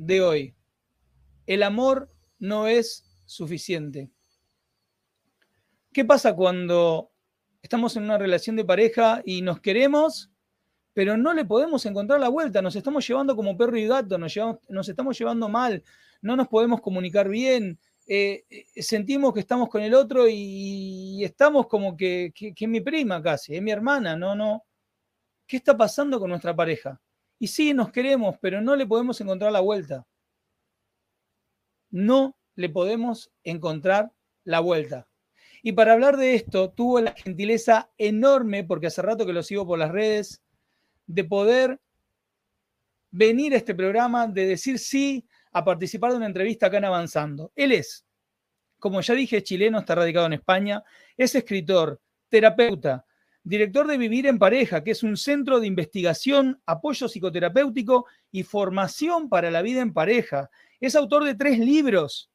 De hoy. El amor no es suficiente. ¿Qué pasa cuando estamos en una relación de pareja y nos queremos, pero no le podemos encontrar la vuelta? Nos estamos llevando como perro y gato, nos, estamos llevando mal, no nos podemos comunicar bien, eh, eh, sentimos que estamos con el otro y, estamos como que, que, mi prima casi, es mi hermana, no, no. ¿Qué está pasando con nuestra pareja? Y sí, nos queremos, pero no le podemos encontrar la vuelta. No le podemos encontrar la vuelta. Y para hablar de esto, tuvo la gentileza enorme, porque hace rato que lo sigo por las redes, de poder venir a este programa, de decir sí a participar de una entrevista acá en Avanzando. Él es, como ya dije, chileno, está radicado en España, es escritor, terapeuta, director de Vivir en Pareja, que es un centro de investigación, apoyo psicoterapéutico y formación para la vida en pareja. Es autor de tres libros.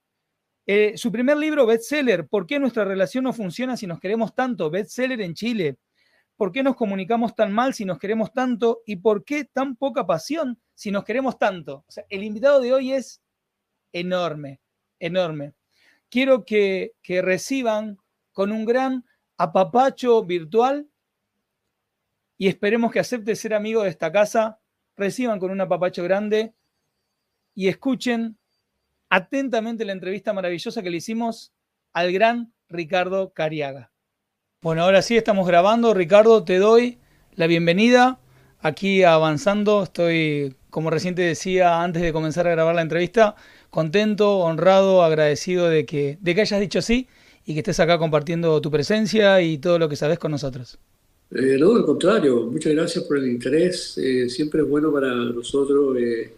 Eh, su primer libro, bestseller, ¿Por qué nuestra relación no funciona si nos queremos tanto? Bestseller en Chile. ¿Por qué nos comunicamos tan mal si nos queremos tanto? ¿Y por qué tan poca pasión si nos queremos tanto? El invitado de hoy es enorme, enorme. Quiero que reciban con un gran apapacho virtual y esperemos que acepte ser amigo de esta casa, reciban con un apapacho grande y escuchen atentamente la entrevista maravillosa que le hicimos al gran Ricardo Cariaga. Bueno, ahora sí estamos grabando. Ricardo, te doy la bienvenida aquí avanzando. Estoy, como recién te decía antes de comenzar a grabar la entrevista, contento, honrado, agradecido de que, de que hayas dicho sí y que estés acá compartiendo tu presencia y todo lo que sabes con nosotros. Eh, no, al contrario, muchas gracias por el interés. Eh, siempre es bueno para nosotros eh,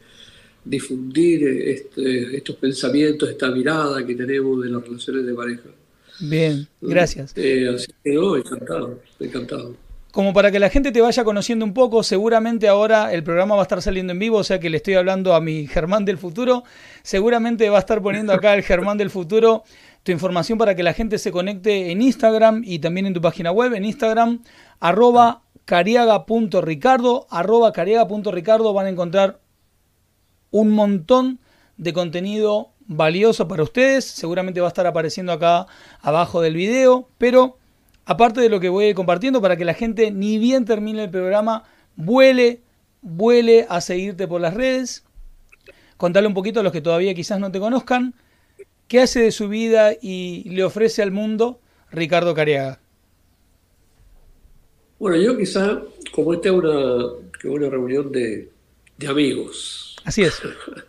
difundir este, estos pensamientos, esta mirada que tenemos de las relaciones de pareja. Bien, gracias. Eh, así que encantado, encantado. Como para que la gente te vaya conociendo un poco, seguramente ahora el programa va a estar saliendo en vivo, o sea que le estoy hablando a mi Germán del futuro. Seguramente va a estar poniendo acá el Germán del futuro tu información para que la gente se conecte en Instagram y también en tu página web, en Instagram, arroba cariaga.ricardo, arroba cariaga.ricardo, van a encontrar un montón de contenido valioso para ustedes. Seguramente va a estar apareciendo acá abajo del video. Pero aparte de lo que voy compartiendo para que la gente ni bien termine el programa, vuele, vuele a seguirte por las redes. Contale un poquito a los que todavía quizás no te conozcan. ¿Qué hace de su vida y le ofrece al mundo Ricardo Cariaga? Bueno, yo quizás, como esta es una, una reunión de, de amigos. Así es.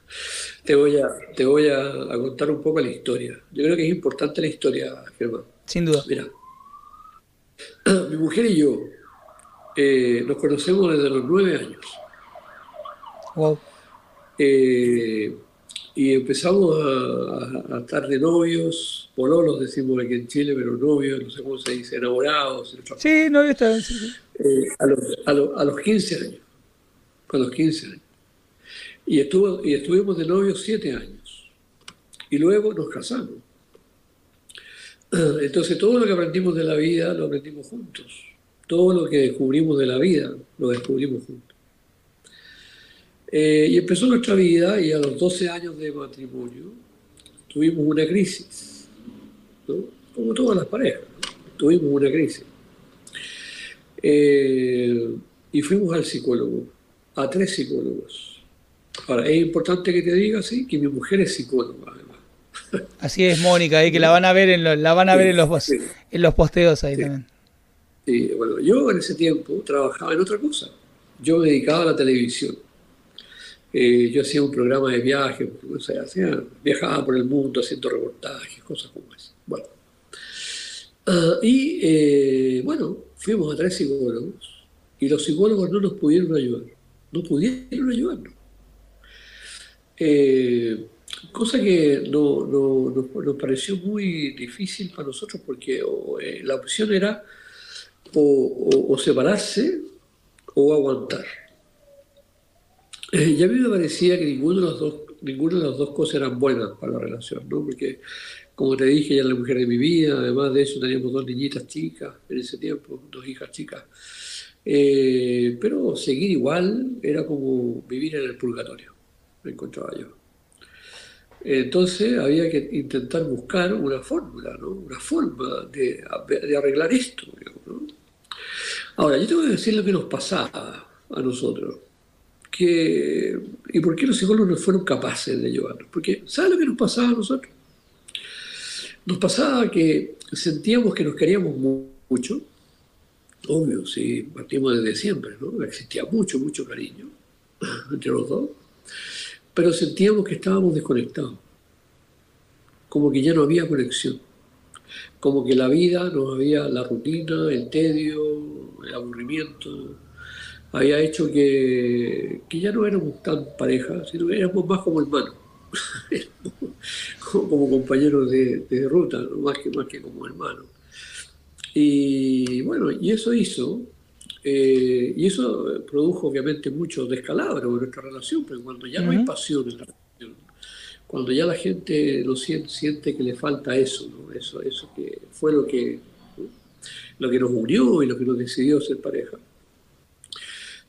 te voy, a, te voy a, contar un poco la historia. Yo creo que es importante la historia, Germán. Sin duda. Mira, mi mujer y yo eh, nos conocemos desde los nueve años. Wow. Eh, y empezamos a, estar de novios, pololos decimos aquí en Chile, pero novios, no sé cómo se dice, enamorados. Sí, novios también. Eh, a, los, a, los, a los 15 años. A los 15 años. Y, estuvo, y estuvimos de novios siete años. Y luego nos casamos. Entonces todo lo que aprendimos de la vida lo aprendimos juntos. Todo lo que descubrimos de la vida lo descubrimos juntos. Eh, y empezó nuestra vida y a los 12 años de matrimonio tuvimos una crisis, como todas las parejas, tuvimos una crisis. Eh, y fuimos al psicólogo, a tres psicólogos. Ahora, es importante que te diga, sí, que mi mujer es psicóloga, además. Así es, Mónica, y que la van a ver en, la van a ver en, los, en los posteos ahí también. Sí, bueno, yo en ese tiempo trabajaba en otra cosa. Yo me dedicaba a la televisión. Eh, yo hacía un programa de viaje, viajaba por el mundo haciendo reportajes, cosas como eso. Bueno. Ah, y eh, bueno, fuimos a tres psicólogos y los psicólogos no nos pudieron ayudar. No pudieron ayudarnos. Eh, cosa que no, nos pareció muy difícil para nosotros porque la opción era o, separarse o aguantar. Eh, y a mí me parecía que ninguno de los dos, ninguna de las dos cosas eran buenas para la relación, ¿no? porque como te dije, ella era la mujer de mi vida, además de eso teníamos dos niñitas chicas en ese tiempo, dos hijas chicas. Eh, pero seguir igual era como vivir en el purgatorio, me encontraba yo. Entonces había que intentar buscar una fórmula, ¿no? una forma de, arreglar esto. Ahora, yo tengo que decir lo que nos pasaba a nosotros. ¿Y por qué los psicólogos no fueron capaces de llevarnos? Porque, ¿sabes lo que nos pasaba a nosotros? Nos pasaba que sentíamos que nos queríamos mucho, obvio, sí, partimos desde siempre, ¿no? Existía mucho, mucho cariño entre los dos, pero sentíamos que estábamos desconectados, como que ya no había conexión, como que la vida no había, la rutina, el tedio, el aburrimiento, había hecho que, que ya no éramos tan pareja, sino que éramos más como hermanos, como compañeros de, ruta, más, que, más que como hermanos. Y bueno, y eso hizo, eh, y eso produjo obviamente mucho descalabro en nuestra relación, porque cuando ya no hay pasión en la relación, cuando ya la gente lo siente, siente que le falta eso, eso, eso que fue lo que, lo que nos unió y lo que nos decidió ser pareja.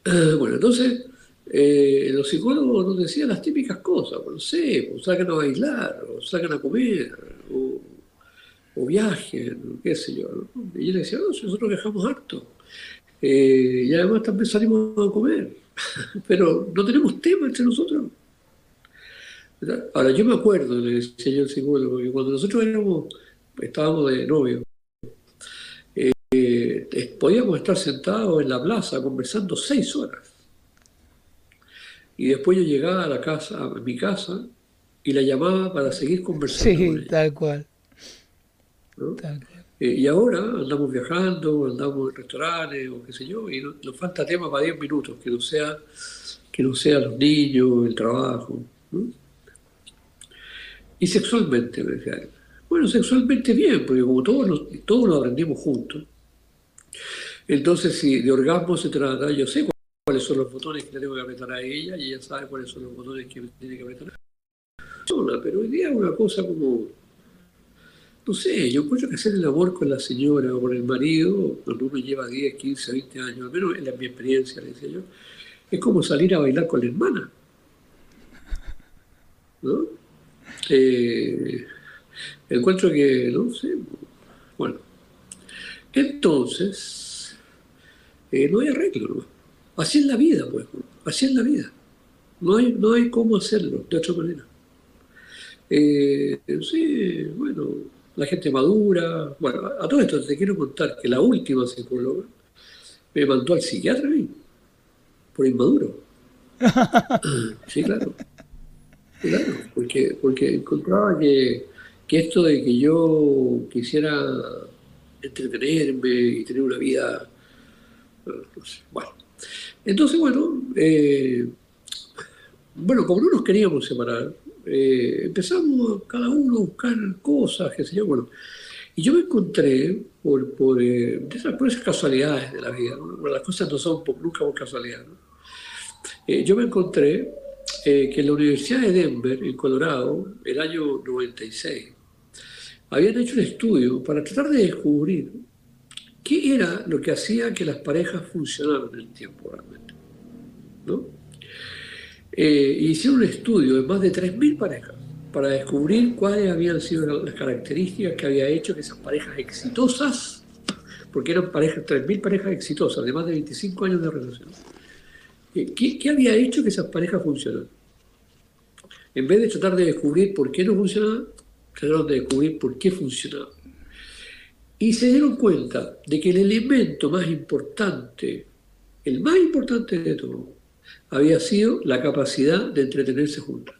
Eh, bueno, entonces eh, los psicólogos nos decían las típicas cosas, no sé, o sacan a bailar, o sacan a comer, o o viajen, qué sé yo. Y yo le decía, no, nosotros viajamos harto. Eh, y además también salimos a comer, pero no tenemos tema entre nosotros. Ahora, yo me acuerdo, le decía yo al psicólogo, que cuando nosotros éramos, estábamos de novio, eh, podíamos estar sentados en la plaza conversando seis horas. Y después yo llegaba a la casa, a mi casa, y la llamaba para seguir conversando. Sí, tal cual. Eh, y ahora andamos viajando, andamos en restaurantes o qué sé yo, y nos falta tema para 10 minutos, que no sea, que no sea los niños, el trabajo. Y sexualmente, me decía Bueno, sexualmente bien, porque como todos todos lo aprendimos juntos, entonces si de orgasmo se trata, yo sé cuáles son los botones que le tengo que apretar a ella y ella sabe cuáles son los botones que tiene que apretar. Pero hoy día es una cosa como no sé, yo encuentro que hacer el amor con la señora o con el marido, cuando uno lleva 10, 15, 20 años, al menos en mi experiencia, le decía yo, es como salir a bailar con la hermana. ¿No? Eh, encuentro que, no sé, bueno. Entonces, eh, no hay arreglo, ¿no? Así es la vida, pues, así es la vida. No hay, no hay cómo hacerlo de otra manera. Eh, sí, bueno, la gente madura. Bueno, a todo esto te quiero contar que la última psicóloga me mandó al psiquiatra a mí, por inmaduro. sí, claro. Claro, porque, porque encontraba que, esto de que yo quisiera entretenerme y tener una vida, no sé, bueno. Entonces, bueno, eh, bueno, como no nos queríamos separar, eh, empezamos cada uno a buscar cosas, qué sé yo, bueno. Y yo me encontré por, por, eh, por esas, casualidades de la vida, las cosas no son nunca por casualidad. Eh, yo me encontré que en la Universidad de Denver, en Colorado, el año 96, habían hecho un estudio para tratar de descubrir qué era lo que hacía que las parejas funcionaran en el tiempo realmente. ¿no? eh, hicieron un estudio de más de 3.000 parejas para descubrir cuáles habían sido las características que había hecho que esas parejas exitosas, porque eran parejas, 3.000 parejas exitosas de más de 25 años de relación, eh, ¿qué, había hecho que esas parejas funcionaran? En vez de tratar de descubrir por qué no funcionaban, trataron de descubrir por qué funcionaban. Y se dieron cuenta de que el elemento más importante, el más importante de todo, había sido la capacidad de entretenerse juntas.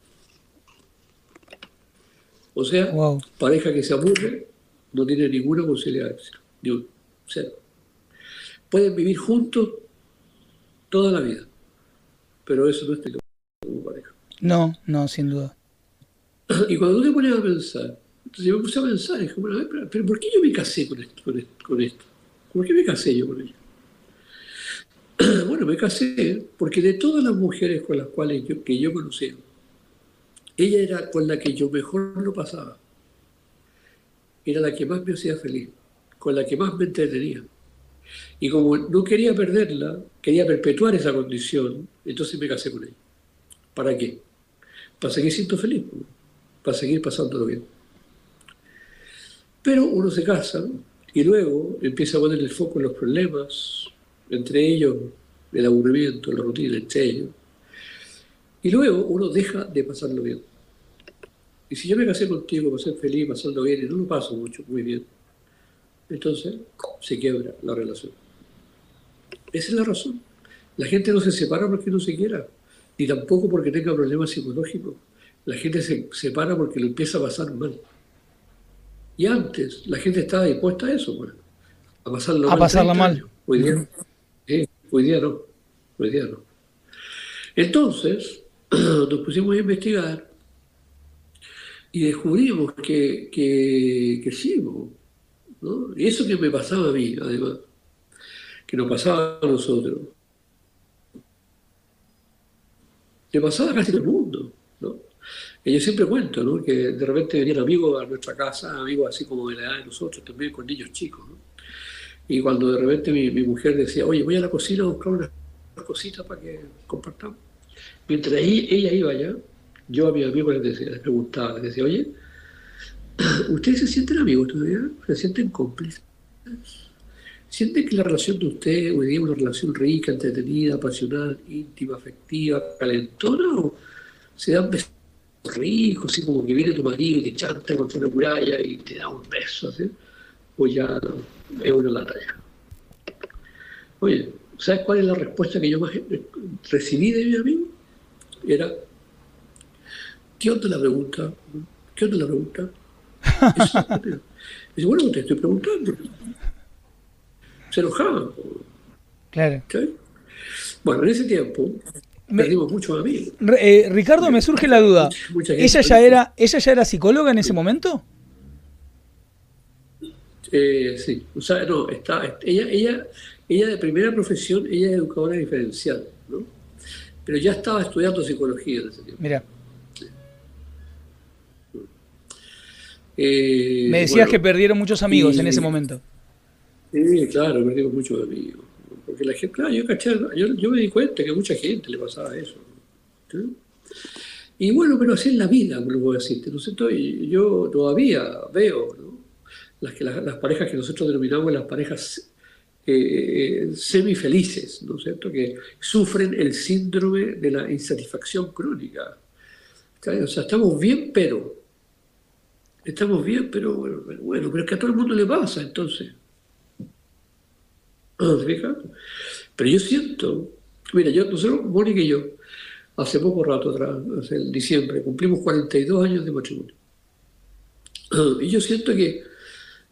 O sea, pareja que se aburre no tiene ninguna posibilidad de éxito, ni un cero. Pueden vivir juntos toda la vida, pero eso no es como pareja. No, no, sin duda. Y cuando te pones a pensar, entonces yo me puse a pensar, dije, bueno, pero, pero, ¿por qué yo me casé con esto, con esto? ¿Por qué me casé yo con ella? Bueno, me casé porque de todas las mujeres con las cuales yo, que yo conocía, ella era con la que yo mejor lo pasaba. Era la que más me hacía feliz, con la que más me entretenía. Y como no quería perderla, quería perpetuar esa condición, entonces me casé con ella. ¿Para qué? Para seguir siendo feliz, para seguir pasándolo bien. Pero uno se casa y luego empieza a poner el foco en los problemas, entre ellos el aburrimiento, la rutina, entre ellos. Y luego uno deja de pasarlo bien. Y si yo me casé contigo para ser feliz, pasarlo bien, y no lo paso mucho, muy bien, entonces se quiebra la relación. Esa es la razón. La gente no se separa porque no se quiera, ni tampoco porque tenga problemas psicológicos. La gente se separa porque lo empieza a pasar mal. Y antes la gente estaba dispuesta a eso, bueno, a pasarlo a mal. pasarla mal. Hoy día, hoy día no. Hoy día no. Entonces, nos pusimos a investigar y descubrimos que, que, que sí, ¿no? Y eso que me pasaba a mí, además, que nos pasaba a nosotros, le pasaba a casi todo el mundo, Y yo siempre cuento, ¿no? Que de repente venían amigos a nuestra casa, amigos así como de la edad de nosotros, también con niños chicos, ¿no? Y cuando de repente mi, mujer decía, oye, voy a la cocina a buscar unas cositas para que compartamos. Mientras ella iba allá, yo a mis amigos les, decía, les preguntaba, les decía, oye, ¿ustedes se sienten amigos todavía? ¿Se sienten cómplices? ¿Sienten que la relación de ustedes hoy día es una relación rica, entretenida, apasionada, íntima, afectiva, calentona? ¿O se dan besos ricos, así como que viene tu marido y te chanta contra una muralla y te da un beso? ¿sí? O ya es una lata ya. Oye, ¿sabes cuál es la respuesta que yo más recibí de mi amigo? Era, ¿qué onda la pregunta? ¿Qué onda la pregunta? Dice, bueno, te estoy preguntando. Se enojaban. Claro. Bueno, en ese tiempo perdimos muchos amigos. Eh, Ricardo, me surge la duda. ¿Ella ya, era, ¿Ella ya era psicóloga en ese momento? Eh, sí, o sea, no, está, ella, ella, ella de primera profesión, ella es educadora diferencial, ¿no? Pero ya estaba estudiando psicología en ese tiempo. Mira. Me decías que perdieron muchos amigos en ese momento. Sí, claro, perdimos muchos amigos. Porque la gente, claro, yo, caché, yo, me di cuenta que a mucha gente le pasaba eso. Y bueno, pero así es la vida, lo puedo decirte, ¿no es? Y yo todavía veo las, que, las, parejas que nosotros denominamos las parejas eh, eh, semifelices, ¿no es cierto? Que sufren el síndrome de la insatisfacción crónica. O sea, estamos bien, pero estamos bien, pero bueno, pero es que a todo el mundo le pasa, entonces. ¿Se Pero yo siento, mira, yo, nosotros, Mónica y yo, hace poco rato atrás, hace diciembre, cumplimos 42 años de matrimonio. Y yo siento que,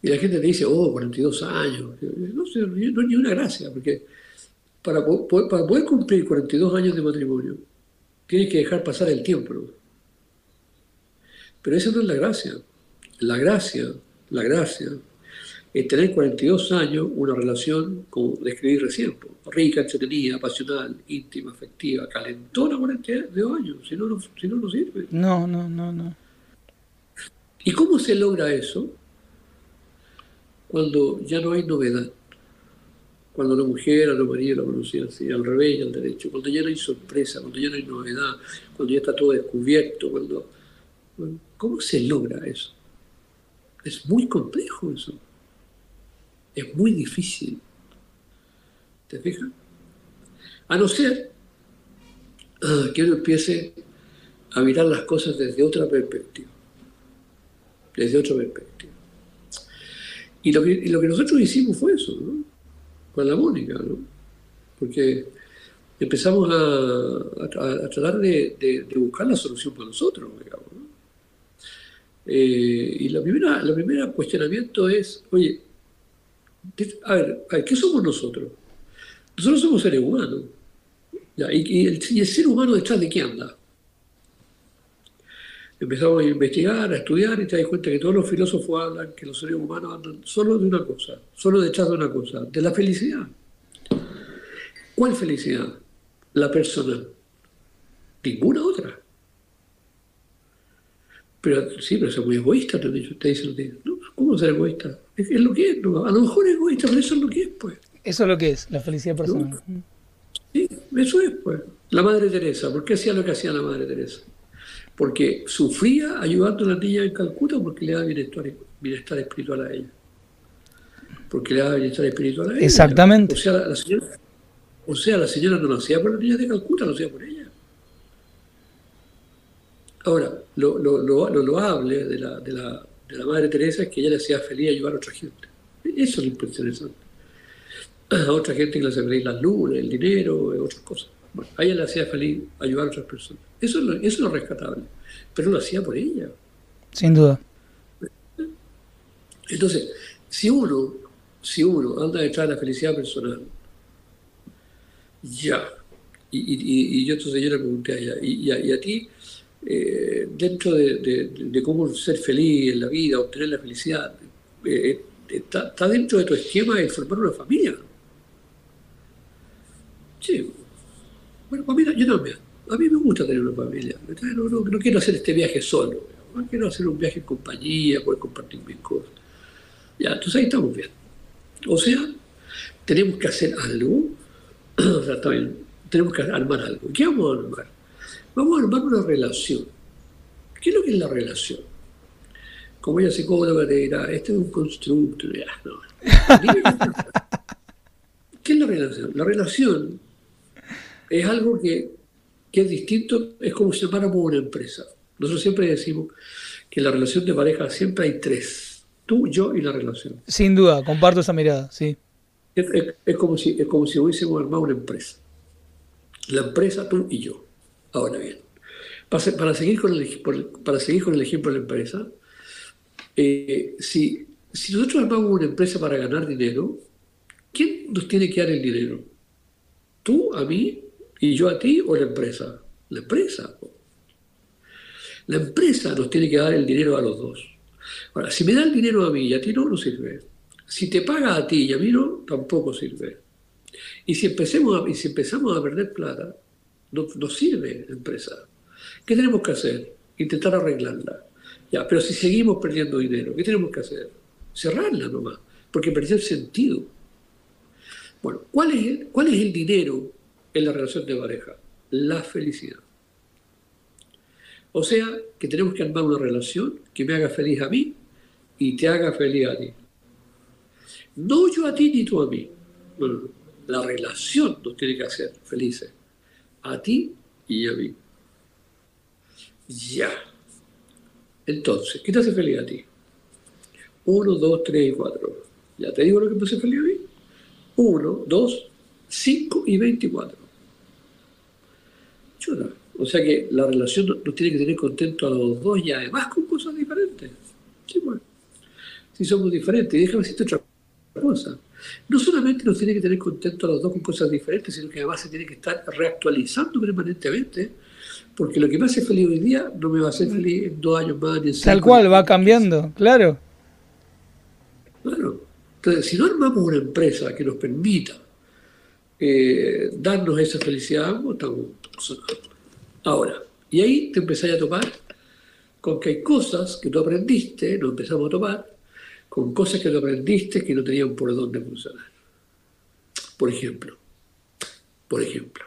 y la gente te dice, oh, 42 años, no sé, no es ni una gracia, porque para para poder cumplir 42 años de matrimonio, tienes que dejar pasar el tiempo. Pero esa no es la gracia. La gracia, la gracia, es tener 42 años una relación, como describí recién, rica, entretenida, apasional, íntima, afectiva, calentona 42 años, si no, no, si no, no sirve. No, no, no, no. ¿Y cómo se logra eso? Cuando ya no hay novedad. Cuando la mujer a la marido la conocían así, al revés y al derecho. Cuando ya no hay sorpresa, cuando ya no hay novedad, cuando ya está todo descubierto. cuando ¿Cómo se logra eso? Es muy complejo eso. Es muy difícil. ¿Te fijas? A no ser ah, que uno empiece a mirar las cosas desde otra perspectiva. Desde otra perspectiva. Y lo que, nosotros hicimos fue eso, ¿no? Con la Mónica, ¿no? Porque empezamos a, tratar de, buscar la solución para nosotros, digamos, ¿no? Eh, y la primera, la primera cuestionamiento es, oye, a ver, ¿qué somos nosotros? Nosotros somos seres humanos. ¿Y, el, ser humano detrás de qué anda? empezamos a investigar, a estudiar y te das cuenta que todos los filósofos hablan que los seres humanos andan solo de una cosa, solo detrás de una cosa, de la felicidad. ¿Cuál felicidad? La personal. Ninguna otra. Pero sí, pero es muy egoísta, te dicho. ¿Cómo ser egoísta? Es, lo que es, a lo mejor es egoísta, pero eso es lo que es, pues. Eso es lo que es, la felicidad personal. Sí, eso es, pues. La Madre Teresa, ¿por qué hacía lo que hacía la Madre Teresa? Porque sufría ayudando a la niña en Calcuta porque le da bienestar, bienestar espiritual a ella. Porque le da bienestar espiritual a ella. Exactamente. O sea, la señora, o sea, la señora no lo hacía por la niña de Calcuta, lo hacía por ella. Ahora, lo, lo, lo, lo loable de la, de, la, de la Madre Teresa es que ella le hacía feliz ayudar a otra gente. Eso es lo interesante. A otra gente que le hacía feliz las lunas, el dinero, otras cosas. Bueno, a ella le hacía feliz ayudar a otras personas. Eso es lo, eso es lo rescatable. Pero lo hacía por ella. Sin duda. Entonces, si uno, si uno anda detrás de la felicidad personal, ya. Y, y, y yo entonces yo le pregunté a ella, y, a, y a ti, eh, dentro de, de, de, cómo ser feliz en la vida, obtener la felicidad, eh, está, está, dentro de tu esquema el formar una familia. Sí. Bueno, pues mira, yo también. A mí me gusta tener una familia. No, quiero hacer este viaje solo. Quiero hacer un viaje en compañía, poder compartir mis cosas. Ya, entonces ahí estamos bien. O sea, tenemos que hacer algo. o sea, también tenemos que armar algo. ¿Qué vamos a armar? Vamos a armar una relación. ¿Qué es lo que es la relación? Como ella psicóloga te dirá, este es un constructo. Ya, no. ¿Qué es la relación? La relación es algo que, que es distinto, es como si llamáramos una empresa. Nosotros siempre decimos que en la relación de pareja siempre hay tres, tú, yo y la relación. Sin duda, comparto esa mirada, sí. Es, es, es como, si, es como si hubiésemos armado una empresa. La empresa, tú y yo. Ahora bien, para, para, seguir, con el, para seguir con el ejemplo de la empresa, eh, si, si nosotros armamos una empresa para ganar dinero, ¿quién nos tiene que dar el dinero? ¿Tú a mí y yo a ti o la empresa? La empresa. La empresa nos tiene que dar el dinero a los dos. Ahora, si me da el dinero a mí y a ti no, no sirve. Si te paga a ti y a mí no, tampoco sirve. Y si, empecemos a, y si empezamos a perder plata, no, sirve la empresa. ¿Qué tenemos que hacer? Intentar arreglarla. Ya, pero si seguimos perdiendo dinero, ¿qué tenemos que hacer? Cerrarla nomás, porque perdió sentido. Bueno, ¿cuál es, el, ¿cuál es el dinero en la relación de pareja? La felicidad. O sea, que tenemos que armar una relación que me haga feliz a mí y te haga feliz a ti. No yo a ti ni tú a mí. La relación nos tiene que hacer felices. A ti y a mí. Ya. Entonces, ¿qué te hace feliz a ti? Uno, dos, tres y cuatro. Ya te digo lo que me hace feliz a mí. Uno, dos, cinco y veinticuatro. Chuta. O sea que la relación nos tiene que tener contento a los dos y además con cosas diferentes. Sí, bueno. Si somos diferentes. Déjame decirte otra cosa. No solamente nos tiene que tener contento a los dos con cosas diferentes, sino que además se tiene que estar reactualizando permanentemente. Porque lo que me hace feliz hoy día no me va a hacer feliz en dos años más. Ni en Tal cual, va cambiando, claro. Claro. Entonces, si no armamos una empresa que nos permita eh, darnos esa felicidad, estamos sonando. Ahora, y ahí te empezás a topar con que hay cosas que tú aprendiste, nos empezamos a topar, con cosas que tú aprendiste que no tenían por dónde funcionar. Por ejemplo, por ejemplo,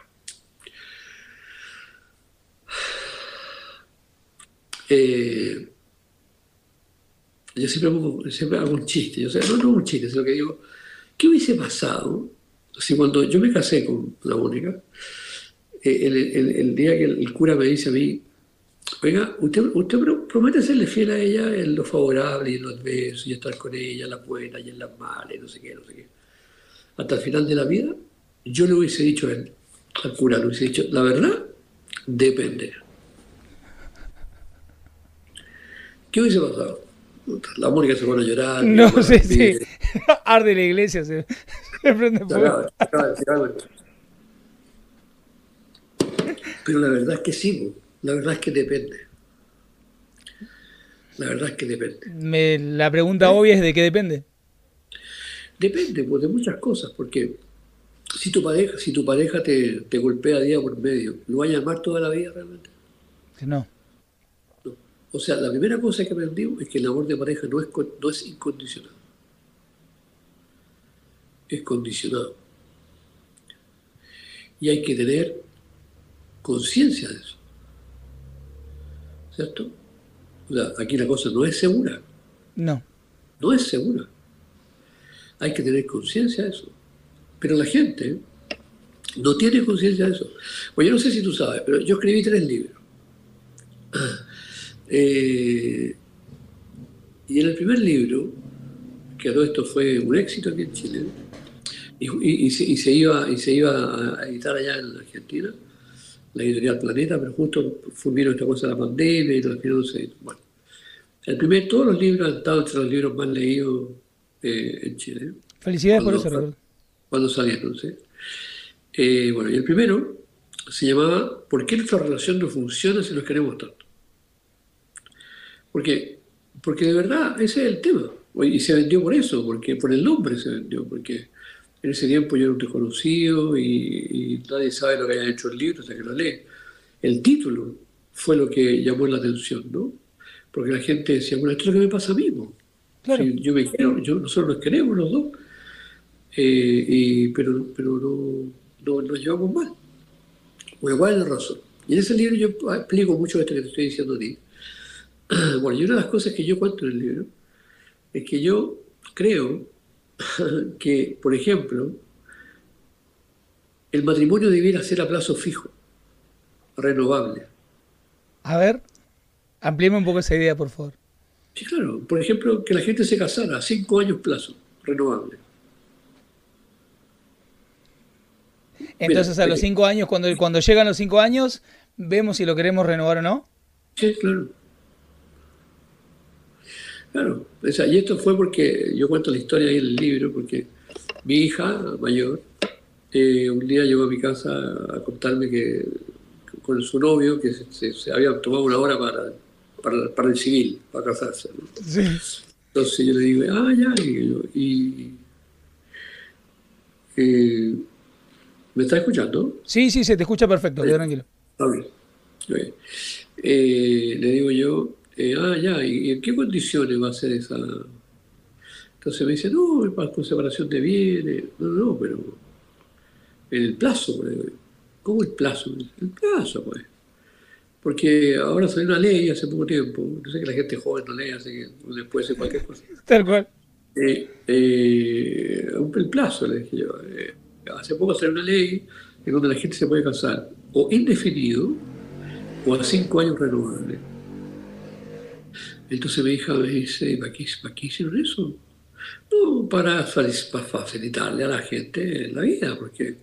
eh, yo siempre hago, un chiste, o sea, no, no un chiste, sino que digo, ¿qué hubiese pasado si cuando yo me casé con la Mónica, el, el, el, día que el cura me dice a mí, oiga, usted, usted promete serle fiel a ella en lo favorable y en lo adverso, y estar con ella en las buenas y en las malas, y no sé qué, no sé qué. Hasta el final de la vida, yo le hubiese dicho a él, al cura, le hubiese dicho, la verdad, depende. ¿Qué hubiese pasado? La Mónica se pone a llorar. No, sí, sí. Arde la iglesia, se, se prende fuego. Pero la verdad es que sí, la verdad es que depende. La verdad es que depende. la pregunta obvia es de qué depende. Depende pues, de muchas cosas, porque si tu pareja, si tu pareja te, golpea día por medio, ¿lo va a llamar toda la vida realmente? No. no. O sea, la primera cosa que aprendí es que el amor de pareja no es, no es incondicional. Es condicionado. Y hay que tener conciencia de eso. ¿Cierto? O sea, aquí la cosa no es segura. No. No es segura. Hay que tener conciencia de eso. Pero la gente no tiene conciencia de eso. Pues yo no sé si tú sabes, pero yo escribí tres libros. Eh, y en el primer libro, que todo esto fue un éxito aquí en Chile, y, se, iba, y se iba a editar allá en Argentina, la editorial Planeta, pero justo vino esta cosa de la pandemia y no se... Bueno, el primer, todos los libros han estado entre los libros más leídos eh, en Chile. Felicidades por eso, Raúl. Cuando salieron, ¿sí? Eh, bueno, y el primero se llamaba ¿Por qué nuestra relación no funciona si nos queremos tanto? Porque, porque de verdad ese es el tema. Y se vendió por eso, porque por el nombre se vendió, porque en ese tiempo yo era un desconocido y, nadie sabe lo que haya hecho el libro hasta que lo lee. El título fue lo que llamó la atención, ¿no? Porque la gente decía, bueno, esto es lo que me pasa a mí. Claro. yo me quiero, yo, nosotros nos queremos los dos, eh, y, pero, pero no, no, nos llevamos mal. ¿cuál es la razón? Y en ese libro yo explico mucho esto que te estoy diciendo a ti. Bueno, y una de las cosas que yo cuento en el libro es que yo creo que, por ejemplo, el matrimonio debiera ser a plazo fijo, renovable. A ver, amplíeme un poco esa idea, por favor. Sí, claro. Por ejemplo, que la gente se casara a cinco años plazo, renovable. Entonces, a los eh, cinco años, cuando, cuando llegan los cinco años, vemos si lo queremos renovar o no. Sí, claro. Claro, y esto fue porque yo cuento la historia ahí en el libro, porque mi hija mayor eh, un día llegó a mi casa a contarme que con su novio, que se, había tomado una hora para, para, el civil, para casarse. Entonces yo le digo, ah, ya, y, eh, ¿me estás escuchando? Sí, sí, se te escucha perfecto, tranquilo. Eh, le digo yo, eh, ah, ya, ¿y en qué condiciones va a ser esa? Entonces me dice, no, es para separación de bienes. No, no, pero en el plazo, pues. ¿cómo el plazo? El plazo, pues. Porque ahora salió una ley hace poco tiempo, no sé que la gente joven no lee, así que después de cualquier cosa. Tal cual. Eh, eh, el plazo, le dije yo. hace poco salió una ley en donde la gente se puede casar o indefinido o a cinco años renovables. Entonces mi hija me dice, ¿para qué, para qué hicieron eso? No, para, facilitarle a la gente la vida, porque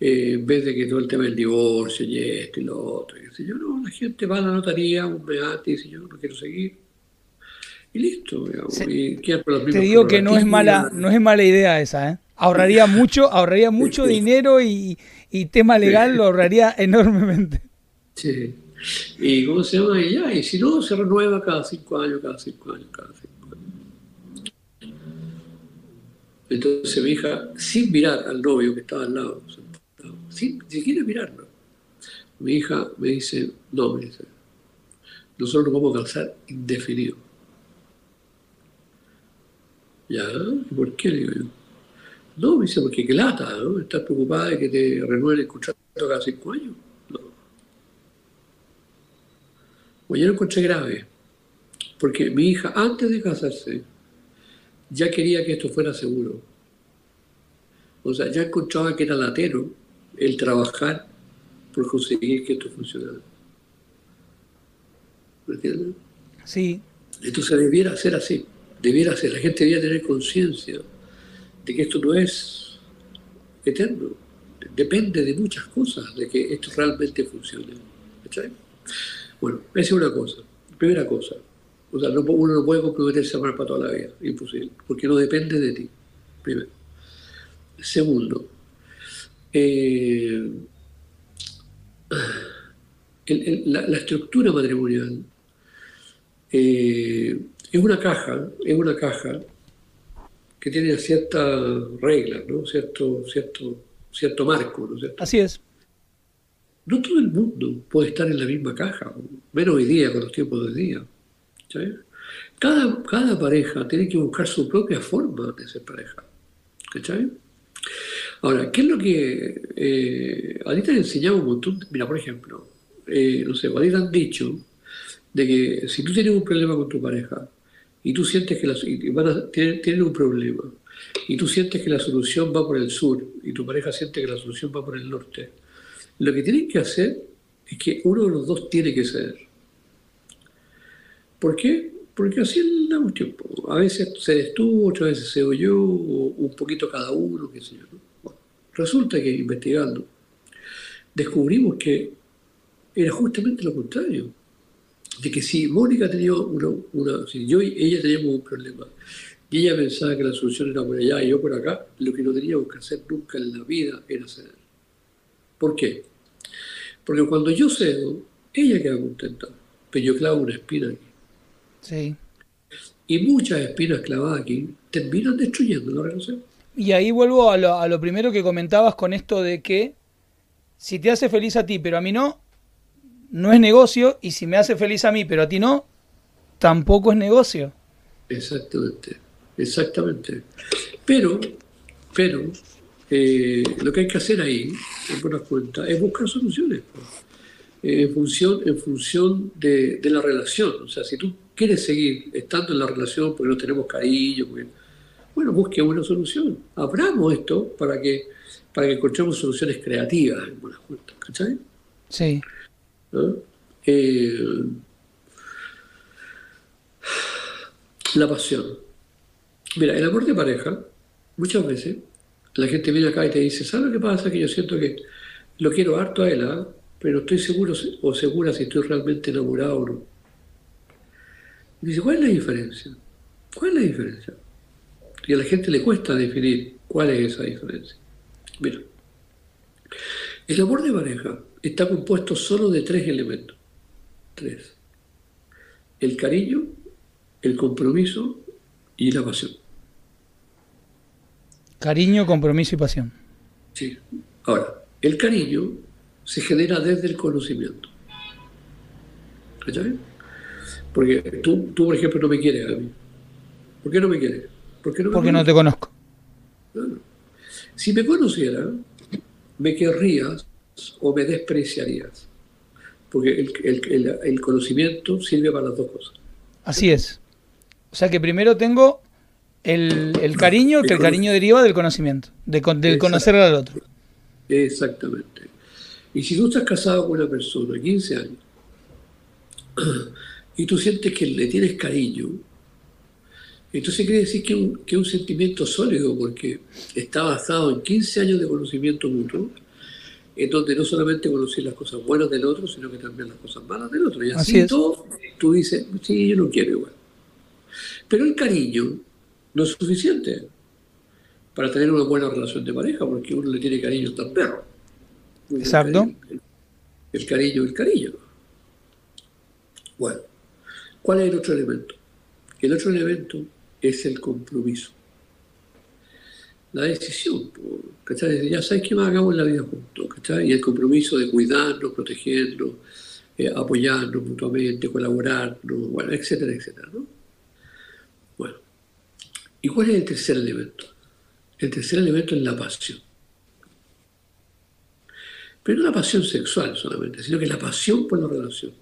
eh, en vez de que todo el tema del divorcio y esto y lo otro, y yo, no, la gente va a la notaría un y dice, yo no quiero seguir. Y listo. y te digo que no es, mala, no es mala idea esa, ¿eh? Ahorraría mucho, ahorraría mucho dinero y, y tema legal lo ahorraría enormemente. Sí. Y ¿cómo se llama? Y y si no, se renueva cada cinco años, cada cinco años, cada cinco años. Entonces mi hija, sin mirar al novio que estaba al lado, sin ni siquiera mirarlo, mi hija me dice, no, me dice, nosotros nos vamos a casar indefinido. ¿Ya? ¿Y por qué? Le digo yo. No, me dice, porque qué lata, ¿no? Estás preocupada de que te renueven el contrato cada cinco años. Pues yo lo encontré grave, porque mi hija antes de casarse ya quería que esto fuera seguro. O sea, ya encontraba que era latero el trabajar por conseguir que esto funcionara. ¿Me entiendes? Sí. Entonces debiera ser así, debiera ser, la gente debiera tener conciencia de que esto no es eterno, depende de muchas cosas de que esto realmente funcione. Bueno, esa es una cosa. Primera cosa. O sea, uno no puede comprometerse a amar para toda la vida. Imposible. Porque no depende de ti. Primero. Segundo. Eh, la, estructura matrimonial eh, es una caja, es una caja que tiene ciertas reglas, ¿no? cierto, cierto, cierto marco. ¿no Así es. No todo el mundo puede estar en la misma caja, menos hoy día, con los tiempos de hoy día. Cada, cada pareja tiene que buscar su propia forma de ser pareja. ¿Cachai? Ahora, ¿qué es lo que eh, a ti te han enseñado un montón? Mira, por ejemplo, eh, no sé, a ti te han dicho de que si tú tienes un problema con tu pareja y tú sientes que la, van a, tienen, un problema y tú sientes que la solución va por el sur y tu pareja siente que la solución va por el norte, lo que tienen que hacer es que uno de los dos tiene que ceder. ¿Por qué? Porque así es la tiempo. A veces cedes tú, otras veces cedo yo, o un poquito cada uno, qué sé yo. resulta que investigando descubrimos que era justamente lo contrario de que si Mónica tenía una, una si yo y ella teníamos un problema y ella pensaba que la solución era por allá y yo por acá, lo que no teníamos que hacer nunca en la vida era ceder. ¿Por qué? Porque cuando yo cedo, ella queda contenta, pero yo clavo una espina aquí. Sí. Y muchas espinas clavadas aquí terminan destruyendo la relación. Y ahí vuelvo a lo, a lo primero que comentabas con esto de que si te hace feliz a ti, pero a mí no, no es negocio y si me hace feliz a mí, pero a ti no, tampoco es negocio. Exactamente, exactamente. Pero, pero, eh, lo que hay que hacer ahí, en buenas cuentas, es buscar soluciones. en función, en función de, la relación. O sea, si tú quieres seguir estando en la relación porque no tenemos cariño, bueno, busque una solución. Abramos esto para que, para que encontremos soluciones creativas, en buenas cuentas. ¿Cachai? Sí. Eh, la pasión. Mira, el amor de pareja, muchas veces la gente viene acá y te dice, ¿sabes lo que pasa? Que yo siento que lo quiero harto a él, ¿ah? pero estoy seguro o segura si estoy realmente enamorado o no. Dice, ¿cuál es la diferencia? ¿Cuál es la diferencia? Y a la gente le cuesta definir cuál es esa diferencia. Mira, el amor de pareja está compuesto solo de tres elementos. Tres. El cariño, el compromiso y la pasión. Cariño, compromiso y pasión. Sí. Ahora, el cariño se genera desde el conocimiento. ¿Cachai? Porque tú, tú, por ejemplo, no me quieres a mí. ¿Por qué no me quieres? Porque no, te conozco. Si me conociera, me querrías o me despreciarías. Porque el, conocimiento sirve para las dos cosas. Así es. O sea que primero tengo el, cariño, que el cariño deriva del conocimiento, de, conocer al otro. Exactamente. Y si tú estás casado con una persona, 15 años, y tú sientes que le tienes cariño, entonces quiere decir que, un, que un sentimiento sólido, porque está basado en 15 años de conocimiento mutuo, en donde no solamente conocer las cosas buenas del otro, sino que también las cosas malas del otro. Y así, todo, tú dices, sí, yo no quiero igual. Pero el cariño no es suficiente para tener una buena relación de pareja, porque uno le tiene cariño hasta al perro. Exacto. El, el cariño, el cariño. Bueno, ¿cuál es el otro elemento? El otro elemento es el compromiso la decisión, ¿cachai? Ya sabes que más hagamos en la vida juntos, ¿cachai? Y el compromiso de cuidarnos, protegernos, eh, apoyarnos mutuamente, colaborarnos, bueno, etcétera, etcétera, ¿no? ¿Y cuál es el tercer elemento? El tercer elemento es la pasión. Pero no la pasión sexual solamente, sino que la pasión por la relación.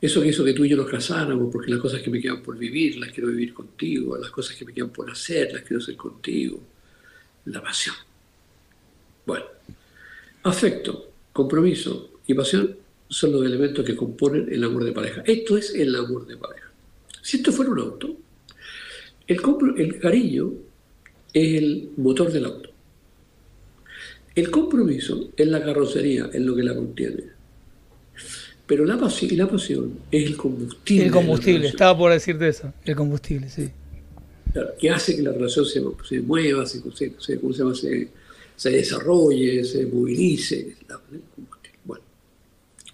Eso que hizo que tú y yo nos casáramos, porque las cosas que me quedan por vivir, las quiero vivir contigo, las cosas que me quedan por hacer, las quiero hacer contigo la pasión. Bueno, afecto, compromiso y pasión son los elementos que componen el amor de pareja. Esto es el amor de pareja. Si esto fuera un auto, el, el cariño es el motor del auto. El compromiso es la carrocería, es lo que la contiene. Pero la pasión, la pasión es el combustible. El combustible, estaba por decirte eso, el combustible, sí que hace que la relación se, mueva, se, se, desarrolle, se movilice. Bueno,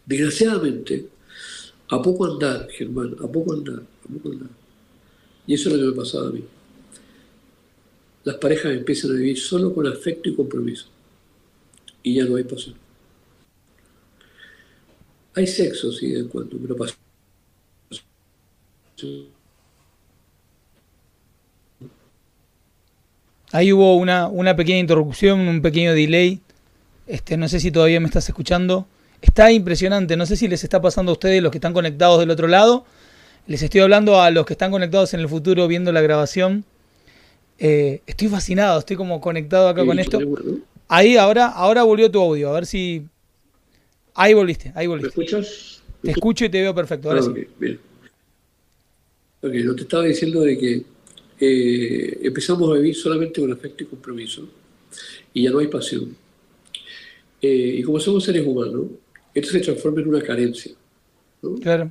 desgraciadamente, A poco andar, Germán, a poco andar, a poco andar. Y eso es lo que me ha pasado a mí. Las parejas empiezan a vivir solo con afecto y compromiso. Y ya no hay pasión. Hay sexo, sí, de cuando, pero pasión. Ahí hubo una, una pequeña interrupción, un pequeño delay. Este, no sé si todavía me estás escuchando. Está impresionante, no sé si les está pasando a ustedes los que están conectados del otro lado. Les estoy hablando a los que están conectados en el futuro viendo la grabación. Eh, estoy fascinado, estoy como conectado acá con esto. Ahí ahora, ahora volvió tu audio, a ver si. Ahí volviste, ahí volviste. ¿Me escuchas? Te escucho y te veo perfecto. Ahora Ah, sí. ok, bien. Ok, no te estaba diciendo de que eh, empezamos a vivir solamente con afecto y compromiso y ya no hay pasión. Eh, y como somos seres humanos, esto se transforma en una carencia. ¿no? Claro.